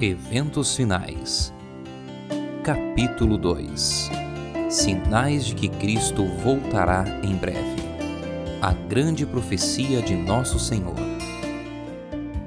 Eventos finais. Capítulo 2 Sinais de que Cristo voltará em breve. A grande profecia de Nosso Senhor.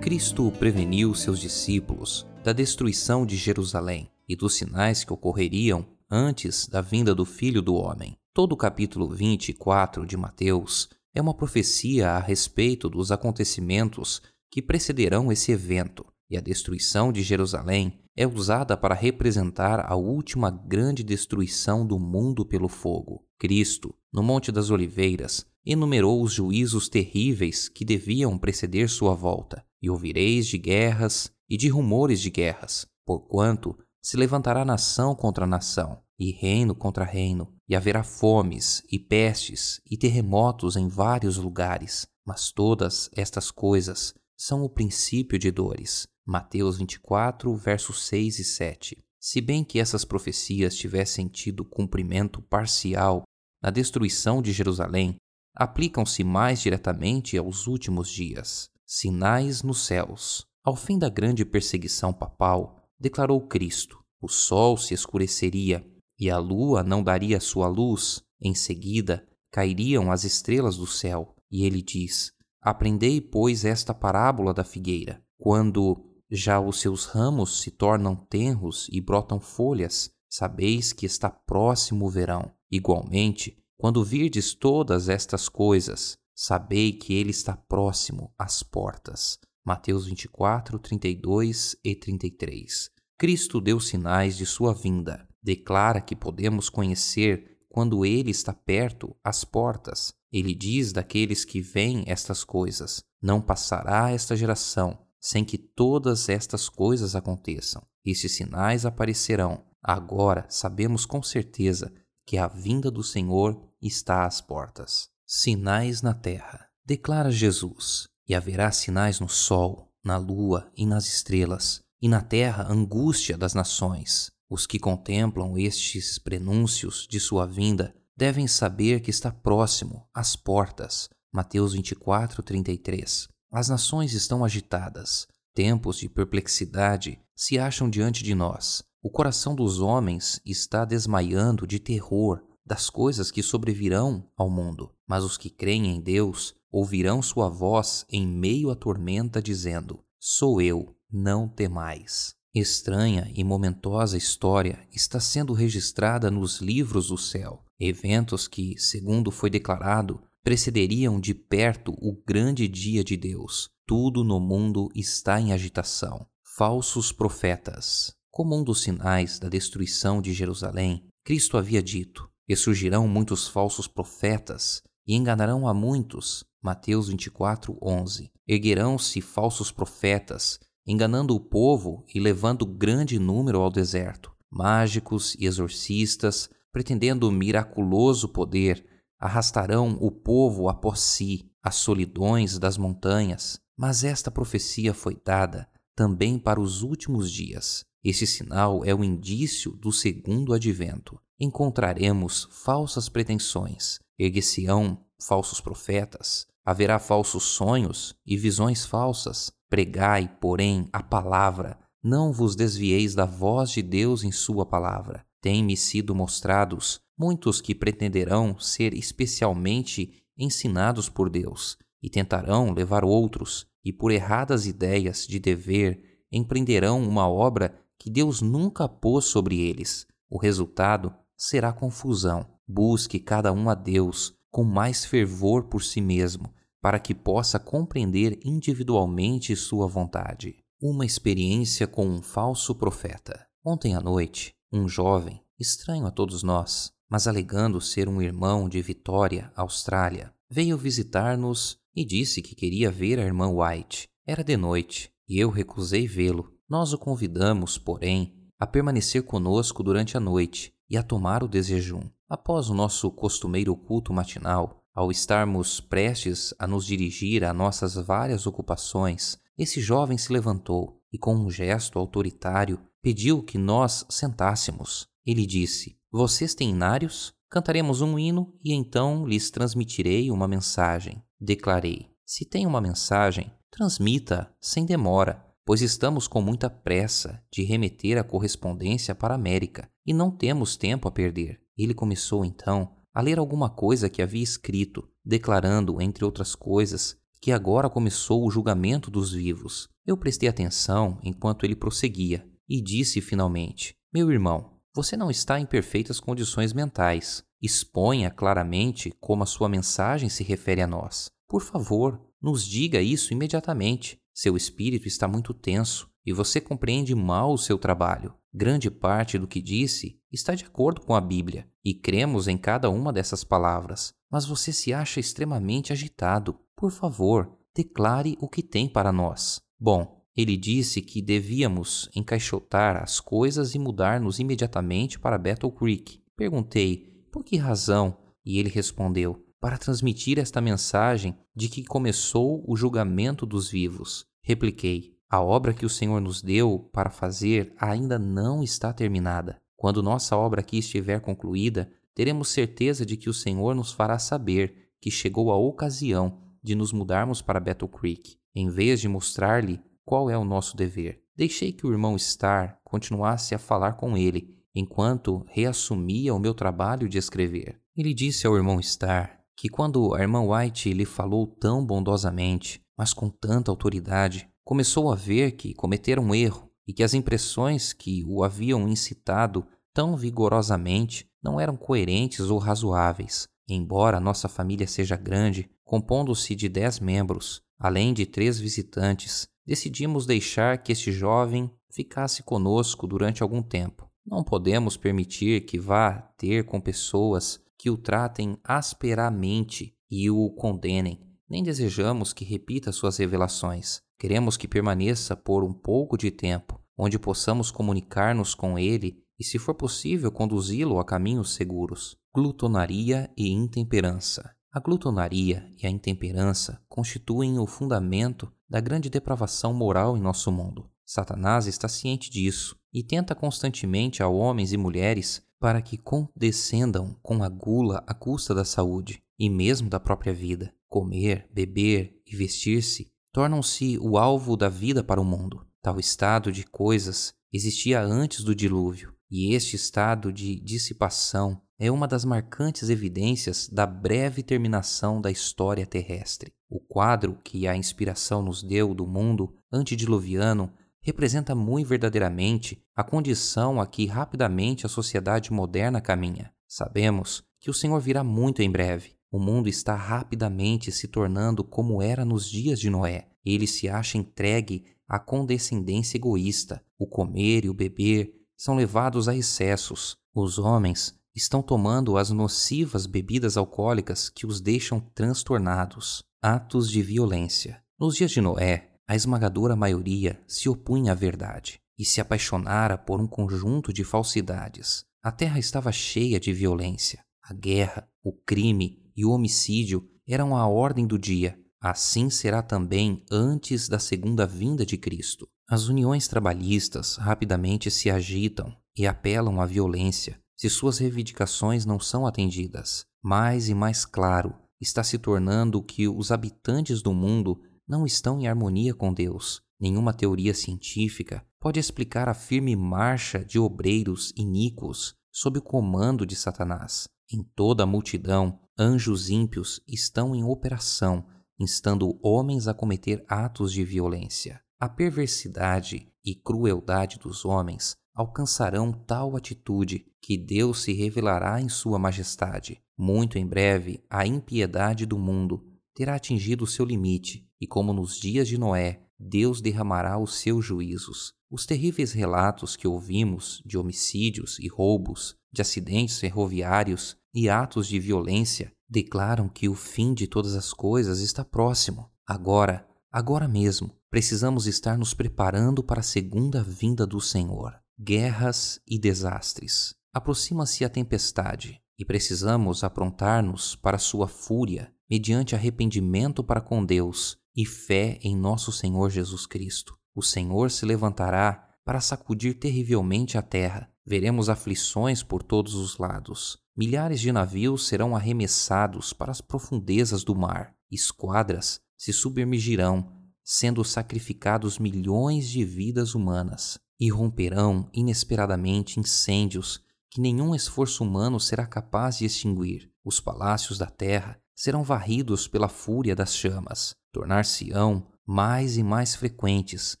Cristo preveniu seus discípulos da destruição de Jerusalém e dos sinais que ocorreriam antes da vinda do Filho do Homem. Todo o capítulo 24 de Mateus é uma profecia a respeito dos acontecimentos que precederão esse evento e a destruição de Jerusalém é usada para representar a última grande destruição do mundo pelo fogo. Cristo, no Monte das Oliveiras, enumerou os juízos terríveis que deviam preceder sua volta, e ouvireis de guerras e de rumores de guerras, porquanto se levantará nação contra nação, e reino contra reino, e haverá fomes, e pestes, e terremotos em vários lugares. Mas todas estas coisas são o princípio de dores. Mateus 24, versos 6 e 7. Se bem que essas profecias tivessem tido cumprimento parcial na destruição de Jerusalém, aplicam-se mais diretamente aos últimos dias. Sinais nos céus. Ao fim da grande perseguição papal, declarou Cristo: o sol se escureceria e a lua não daria sua luz. Em seguida, cairiam as estrelas do céu. E ele diz: Aprendei, pois, esta parábola da figueira. Quando já os seus ramos se tornam tenros e brotam folhas, sabeis que está próximo o verão. Igualmente, quando virdes todas estas coisas, sabei que ele está próximo às portas. Mateus 24, 32 e 33. Cristo deu sinais de sua vinda. Declara que podemos conhecer quando ele está perto às portas. Ele diz daqueles que veem estas coisas: Não passará esta geração sem que todas estas coisas aconteçam. Esses sinais aparecerão. Agora sabemos com certeza que a vinda do Senhor está às portas. Sinais na terra. Declara Jesus: E haverá sinais no sol, na lua e nas estrelas, e na terra angústia das nações. Os que contemplam estes prenúncios de sua vinda devem saber que está próximo, às portas. Mateus 24, 33. As nações estão agitadas, tempos de perplexidade se acham diante de nós. O coração dos homens está desmaiando de terror das coisas que sobrevirão ao mundo. Mas os que creem em Deus ouvirão sua voz em meio à tormenta, dizendo: Sou eu, não temais. Estranha e momentosa história está sendo registrada nos livros do céu. Eventos que, segundo foi declarado, precederiam de perto o grande dia de Deus. Tudo no mundo está em agitação. Falsos profetas. Como um dos sinais da destruição de Jerusalém, Cristo havia dito: E surgirão muitos falsos profetas e enganarão a muitos. Mateus 24, 11. Erguerão-se falsos profetas, enganando o povo e levando grande número ao deserto. Mágicos e exorcistas, pretendendo miraculoso poder, arrastarão o povo após si, as solidões das montanhas. Mas esta profecia foi dada também para os últimos dias. Esse sinal é o indício do segundo advento. Encontraremos falsas pretensões, erguer-se-ão falsos profetas, haverá falsos sonhos e visões falsas. Pregai, porém, a palavra, não vos desvieis da voz de Deus em Sua palavra. Tem-me sido mostrados muitos que pretenderão ser especialmente ensinados por Deus e tentarão levar outros, e por erradas ideias de dever, empreenderão uma obra que Deus nunca pôs sobre eles. O resultado será confusão. Busque cada um a Deus com mais fervor por si mesmo, para que possa compreender individualmente sua vontade. Uma experiência com um falso profeta. Ontem à noite, um jovem, estranho a todos nós, mas alegando ser um irmão de Vitória, Austrália, veio visitar-nos e disse que queria ver a irmã White. Era de noite e eu recusei vê-lo. Nós o convidamos, porém, a permanecer conosco durante a noite e a tomar o desjejum. Após o nosso costumeiro culto matinal, ao estarmos prestes a nos dirigir a nossas várias ocupações, esse jovem se levantou e, com um gesto autoritário, pediu que nós sentássemos. Ele disse: vocês têm inários? Cantaremos um hino e então lhes transmitirei uma mensagem. Declarei: Se tem uma mensagem, transmita sem demora, pois estamos com muita pressa de remeter a correspondência para a América e não temos tempo a perder. Ele começou então a ler alguma coisa que havia escrito, declarando, entre outras coisas, que agora começou o julgamento dos vivos. Eu prestei atenção enquanto ele prosseguia e disse finalmente: Meu irmão, você não está em perfeitas condições mentais. Exponha claramente como a sua mensagem se refere a nós. Por favor, nos diga isso imediatamente. Seu espírito está muito tenso e você compreende mal o seu trabalho. Grande parte do que disse está de acordo com a Bíblia e cremos em cada uma dessas palavras, mas você se acha extremamente agitado. Por favor, declare o que tem para nós. Bom, ele disse que devíamos encaixotar as coisas e mudar-nos imediatamente para Battle Creek. Perguntei, por que razão? E ele respondeu, para transmitir esta mensagem de que começou o julgamento dos vivos. Repliquei, a obra que o Senhor nos deu para fazer ainda não está terminada. Quando nossa obra aqui estiver concluída, teremos certeza de que o Senhor nos fará saber que chegou a ocasião de nos mudarmos para Battle Creek, em vez de mostrar-lhe qual é o nosso dever. Deixei que o irmão Star continuasse a falar com ele, enquanto reassumia o meu trabalho de escrever. Ele disse ao irmão Star que quando a irmã White lhe falou tão bondosamente, mas com tanta autoridade, começou a ver que cometera um erro e que as impressões que o haviam incitado tão vigorosamente não eram coerentes ou razoáveis. Embora nossa família seja grande, compondo-se de dez membros, além de três visitantes, decidimos deixar que este jovem ficasse conosco durante algum tempo. Não podemos permitir que vá ter com pessoas que o tratem asperamente e o condenem. Nem desejamos que repita suas revelações. Queremos que permaneça por um pouco de tempo, onde possamos comunicar-nos com ele e, se for possível, conduzi-lo a caminhos seguros. Glutonaria e intemperança. A glutonaria e a intemperança constituem o fundamento da grande depravação moral em nosso mundo. Satanás está ciente disso e tenta constantemente a homens e mulheres para que condescendam com a gula à custa da saúde e mesmo da própria vida. Comer, beber e vestir-se tornam-se o alvo da vida para o mundo. Tal estado de coisas existia antes do dilúvio e este estado de dissipação é uma das marcantes evidências da breve terminação da história terrestre. O quadro que a inspiração nos deu do mundo antediluviano representa muito verdadeiramente a condição a que rapidamente a sociedade moderna caminha. Sabemos que o Senhor virá muito em breve. O mundo está rapidamente se tornando como era nos dias de Noé. Ele se acha entregue à condescendência egoísta. O comer e o beber são levados a excessos. Os homens estão tomando as nocivas bebidas alcoólicas que os deixam transtornados. Atos de violência. Nos dias de Noé, a esmagadora maioria se opunha à verdade e se apaixonara por um conjunto de falsidades. A terra estava cheia de violência. A guerra, o crime e o homicídio eram a ordem do dia. Assim será também antes da segunda vinda de Cristo. As uniões trabalhistas rapidamente se agitam e apelam à violência se suas reivindicações não são atendidas. Mais e mais claro está se tornando que os habitantes do mundo não estão em harmonia com Deus. Nenhuma teoria científica pode explicar a firme marcha de obreiros iníquos sob o comando de Satanás. Em toda a multidão, anjos ímpios estão em operação, instando homens a cometer atos de violência. A perversidade e crueldade dos homens alcançarão tal atitude que Deus se revelará em Sua majestade. Muito em breve, a impiedade do mundo terá atingido seu limite, e como nos dias de Noé, Deus derramará os seus juízos. Os terríveis relatos que ouvimos de homicídios e roubos, de acidentes ferroviários e atos de violência declaram que o fim de todas as coisas está próximo. Agora, agora mesmo, precisamos estar nos preparando para a segunda vinda do Senhor. Guerras e desastres. Aproxima-se a tempestade e precisamos aprontar-nos para sua fúria mediante arrependimento para com Deus e fé em nosso Senhor Jesus Cristo. O Senhor se levantará para sacudir terrivelmente a terra. Veremos aflições por todos os lados. Milhares de navios serão arremessados para as profundezas do mar. Esquadras se submergirão sendo sacrificados milhões de vidas humanas. E romperão inesperadamente incêndios que nenhum esforço humano será capaz de extinguir. Os palácios da terra serão varridos pela fúria das chamas. Tornar-se-ão mais e mais frequentes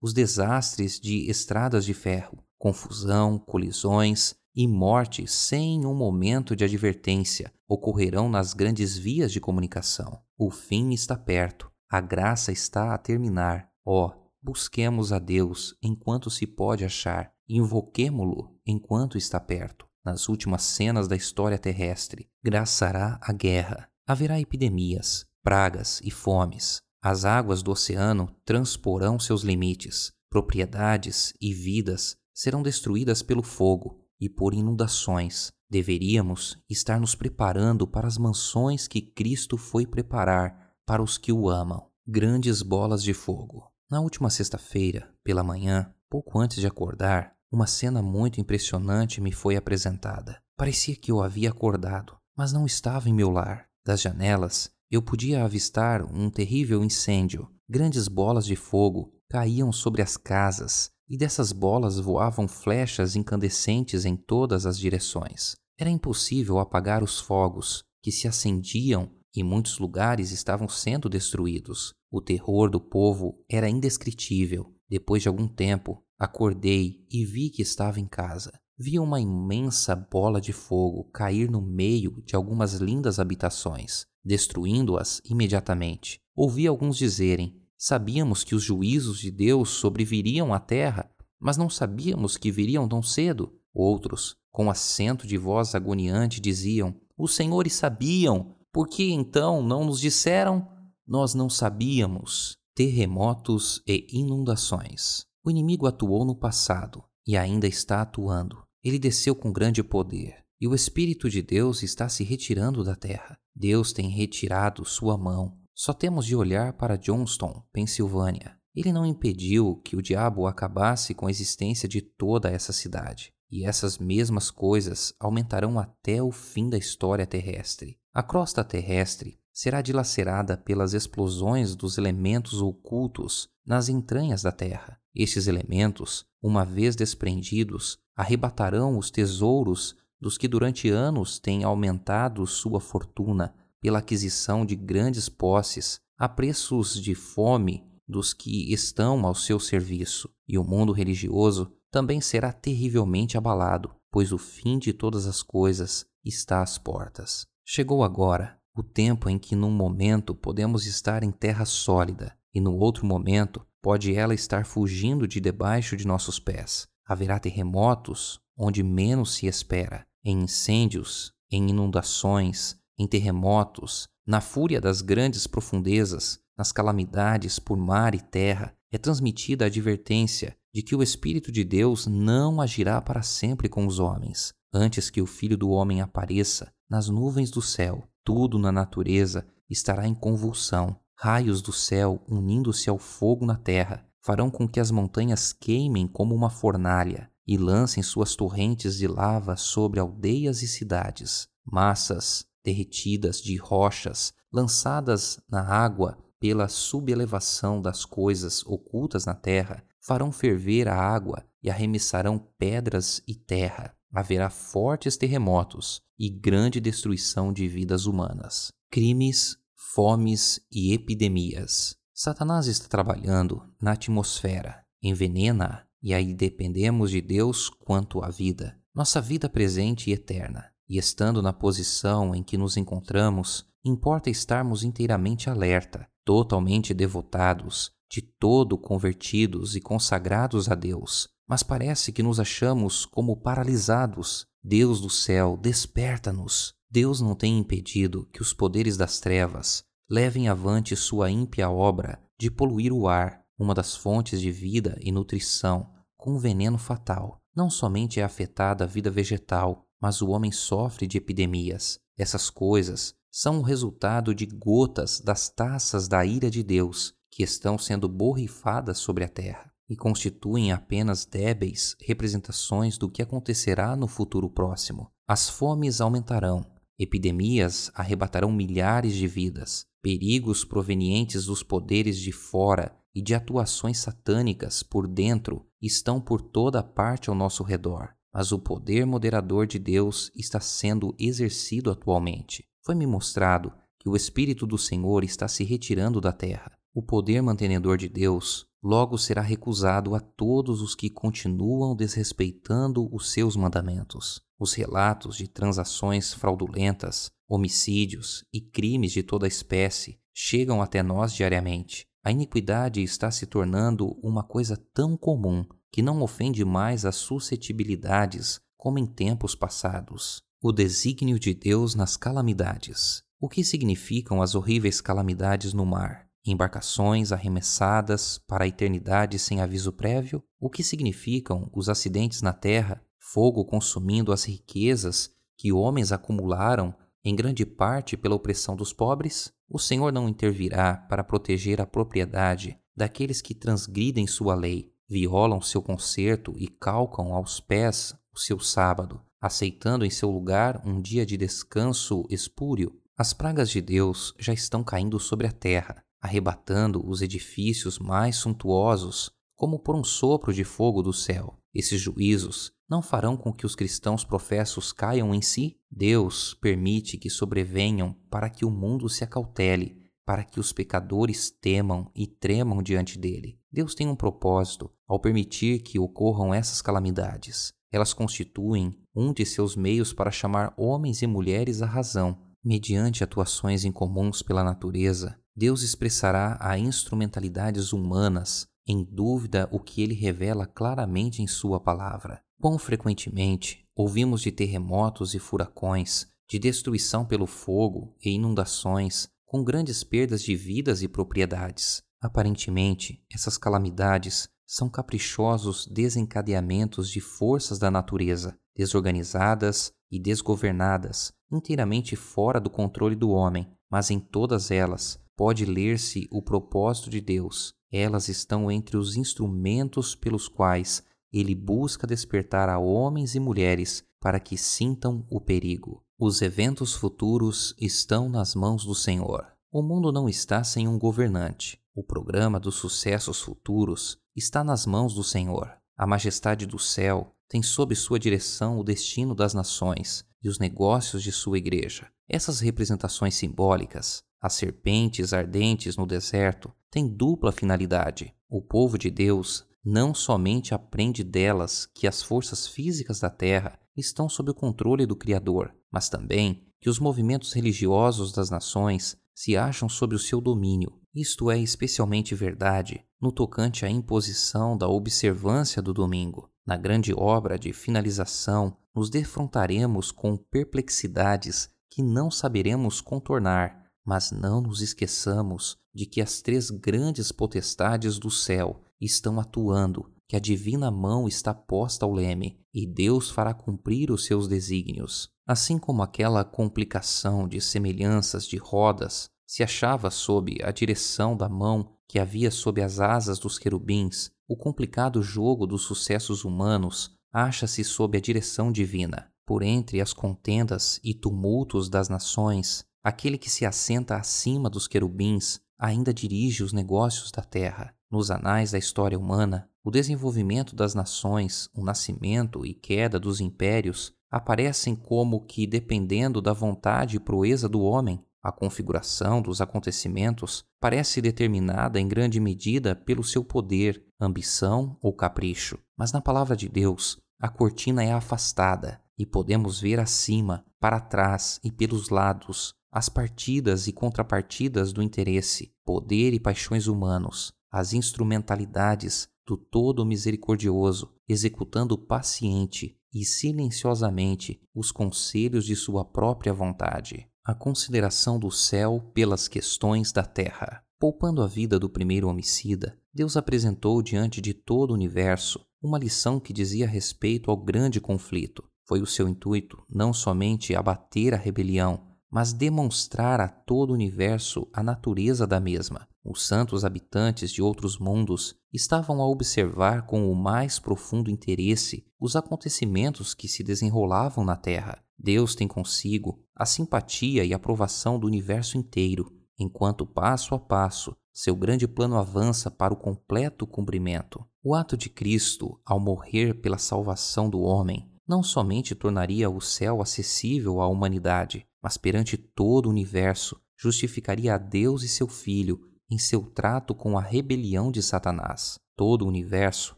os desastres de estradas de ferro, confusão, colisões e morte sem um momento de advertência ocorrerão nas grandes vias de comunicação. O fim está perto, a graça está a terminar. Ó, oh, busquemos a Deus enquanto se pode achar, invoquemo-lo enquanto está perto. Nas últimas cenas da história terrestre, graçará a guerra. Haverá epidemias, pragas e fomes. As águas do oceano transporão seus limites. Propriedades e vidas serão destruídas pelo fogo e por inundações. Deveríamos estar nos preparando para as mansões que Cristo foi preparar para os que o amam grandes bolas de fogo. Na última sexta-feira, pela manhã, pouco antes de acordar, uma cena muito impressionante me foi apresentada. Parecia que eu havia acordado, mas não estava em meu lar. Das janelas, eu podia avistar um terrível incêndio. Grandes bolas de fogo caíam sobre as casas e dessas bolas voavam flechas incandescentes em todas as direções. Era impossível apagar os fogos, que se acendiam e muitos lugares estavam sendo destruídos. O terror do povo era indescritível. Depois de algum tempo, acordei e vi que estava em casa. Vi uma imensa bola de fogo cair no meio de algumas lindas habitações, destruindo-as imediatamente. Ouvi alguns dizerem: Sabíamos que os juízos de Deus sobreviriam à terra, mas não sabíamos que viriam tão cedo. Outros, com acento de voz agoniante, diziam: Os senhores sabiam. Por que então não nos disseram? Nós não sabíamos. Terremotos e inundações. O inimigo atuou no passado e ainda está atuando. Ele desceu com grande poder e o Espírito de Deus está se retirando da terra. Deus tem retirado sua mão só temos de olhar para Johnston, Pensilvânia. Ele não impediu que o diabo acabasse com a existência de toda essa cidade. E essas mesmas coisas aumentarão até o fim da história terrestre. A crosta terrestre será dilacerada pelas explosões dos elementos ocultos nas entranhas da terra. Estes elementos, uma vez desprendidos, arrebatarão os tesouros dos que durante anos têm aumentado sua fortuna pela aquisição de grandes posses a preços de fome dos que estão ao seu serviço, e o mundo religioso também será terrivelmente abalado, pois o fim de todas as coisas está às portas. Chegou agora o tempo em que, num momento, podemos estar em terra sólida, e no outro momento, pode ela estar fugindo de debaixo de nossos pés. Haverá terremotos onde menos se espera, em incêndios, em inundações, em terremotos, na fúria das grandes profundezas, nas calamidades por mar e terra, é transmitida a advertência de que o Espírito de Deus não agirá para sempre com os homens. Antes que o Filho do Homem apareça, nas nuvens do céu, tudo na natureza estará em convulsão. Raios do céu, unindo-se ao fogo na terra, farão com que as montanhas queimem como uma fornalha e lancem suas torrentes de lava sobre aldeias e cidades. Massas derretidas de rochas lançadas na água pela subelevação das coisas ocultas na terra, farão ferver a água e arremessarão pedras e terra. Haverá fortes terremotos e grande destruição de vidas humanas, crimes, fomes e epidemias. Satanás está trabalhando na atmosfera, envenena e aí dependemos de Deus quanto à vida, nossa vida presente e eterna. E estando na posição em que nos encontramos, importa estarmos inteiramente alerta, totalmente devotados, de todo convertidos e consagrados a Deus. Mas parece que nos achamos como paralisados. Deus do céu, desperta-nos. Deus não tem impedido que os poderes das trevas levem avante sua ímpia obra de poluir o ar, uma das fontes de vida e nutrição, com um veneno fatal. Não somente é afetada a vida vegetal, mas o homem sofre de epidemias. Essas coisas são o resultado de gotas das taças da ira de Deus que estão sendo borrifadas sobre a terra e constituem apenas débeis representações do que acontecerá no futuro próximo. As fomes aumentarão, epidemias arrebatarão milhares de vidas, perigos provenientes dos poderes de fora e de atuações satânicas por dentro estão por toda parte ao nosso redor, mas o poder moderador de Deus está sendo exercido atualmente. Foi-me mostrado que o Espírito do Senhor está se retirando da terra. O poder mantenedor de Deus logo será recusado a todos os que continuam desrespeitando os seus mandamentos. Os relatos de transações fraudulentas, homicídios e crimes de toda espécie chegam até nós diariamente. A iniquidade está se tornando uma coisa tão comum que não ofende mais as suscetibilidades como em tempos passados. O desígnio de Deus nas calamidades. O que significam as horríveis calamidades no mar? Embarcações arremessadas para a eternidade sem aviso prévio? O que significam os acidentes na terra, fogo consumindo as riquezas que homens acumularam em grande parte pela opressão dos pobres, o Senhor não intervirá para proteger a propriedade daqueles que transgridem sua lei, violam seu concerto e calcam aos pés o seu sábado, aceitando em seu lugar um dia de descanso espúrio. As pragas de Deus já estão caindo sobre a terra, arrebatando os edifícios mais suntuosos, como por um sopro de fogo do céu. Esses juízos não farão com que os cristãos professos caiam em si? Deus permite que sobrevenham para que o mundo se acautele, para que os pecadores temam e tremam diante dele. Deus tem um propósito ao permitir que ocorram essas calamidades. Elas constituem um de seus meios para chamar homens e mulheres à razão. Mediante atuações incomuns pela natureza, Deus expressará a instrumentalidades humanas em dúvida o que ele revela claramente em Sua palavra. Quão frequentemente ouvimos de terremotos e furacões, de destruição pelo fogo e inundações, com grandes perdas de vidas e propriedades. Aparentemente, essas calamidades são caprichosos desencadeamentos de forças da natureza, desorganizadas e desgovernadas, inteiramente fora do controle do homem, mas em todas elas pode ler-se o propósito de Deus. Elas estão entre os instrumentos pelos quais ele busca despertar a homens e mulheres para que sintam o perigo. Os eventos futuros estão nas mãos do Senhor. O mundo não está sem um governante. O programa dos sucessos futuros está nas mãos do Senhor. A majestade do céu tem sob sua direção o destino das nações e os negócios de sua igreja. Essas representações simbólicas, as serpentes ardentes no deserto, têm dupla finalidade. O povo de Deus não somente aprende delas que as forças físicas da Terra estão sob o controle do Criador, mas também que os movimentos religiosos das nações se acham sob o seu domínio. Isto é especialmente verdade no tocante à imposição da observância do domingo. Na grande obra de finalização, nos defrontaremos com perplexidades que não saberemos contornar, mas não nos esqueçamos de que as três grandes potestades do céu estão atuando, que a divina mão está posta ao leme e Deus fará cumprir os seus desígnios. Assim como aquela complicação de semelhanças de rodas se achava sob a direção da mão que havia sob as asas dos querubins, o complicado jogo dos sucessos humanos acha-se sob a direção divina. Por entre as contendas e tumultos das nações, aquele que se assenta acima dos querubins ainda dirige os negócios da terra. Nos anais da história humana, o desenvolvimento das nações, o nascimento e queda dos impérios aparecem como que dependendo da vontade e proeza do homem. A configuração dos acontecimentos parece determinada em grande medida pelo seu poder, ambição ou capricho. Mas na palavra de Deus, a cortina é afastada e podemos ver acima, para trás e pelos lados as partidas e contrapartidas do interesse, poder e paixões humanos, as instrumentalidades do Todo Misericordioso, executando paciente e silenciosamente os conselhos de sua própria vontade. A consideração do céu pelas questões da terra. Poupando a vida do primeiro homicida, Deus apresentou diante de todo o universo uma lição que dizia respeito ao grande conflito. Foi o seu intuito não somente abater a rebelião, mas demonstrar a todo o universo a natureza da mesma. Os santos habitantes de outros mundos estavam a observar com o mais profundo interesse os acontecimentos que se desenrolavam na Terra. Deus tem consigo a simpatia e aprovação do universo inteiro, enquanto passo a passo seu grande plano avança para o completo cumprimento. O ato de Cristo, ao morrer pela salvação do homem, não somente tornaria o céu acessível à humanidade, mas perante todo o universo justificaria a Deus e seu Filho em seu trato com a rebelião de Satanás. Todo o universo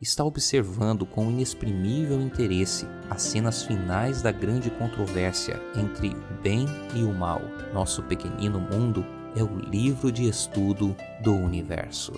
está observando com inexprimível interesse as cenas finais da grande controvérsia entre o bem e o mal. Nosso pequenino mundo é o livro de estudo do universo.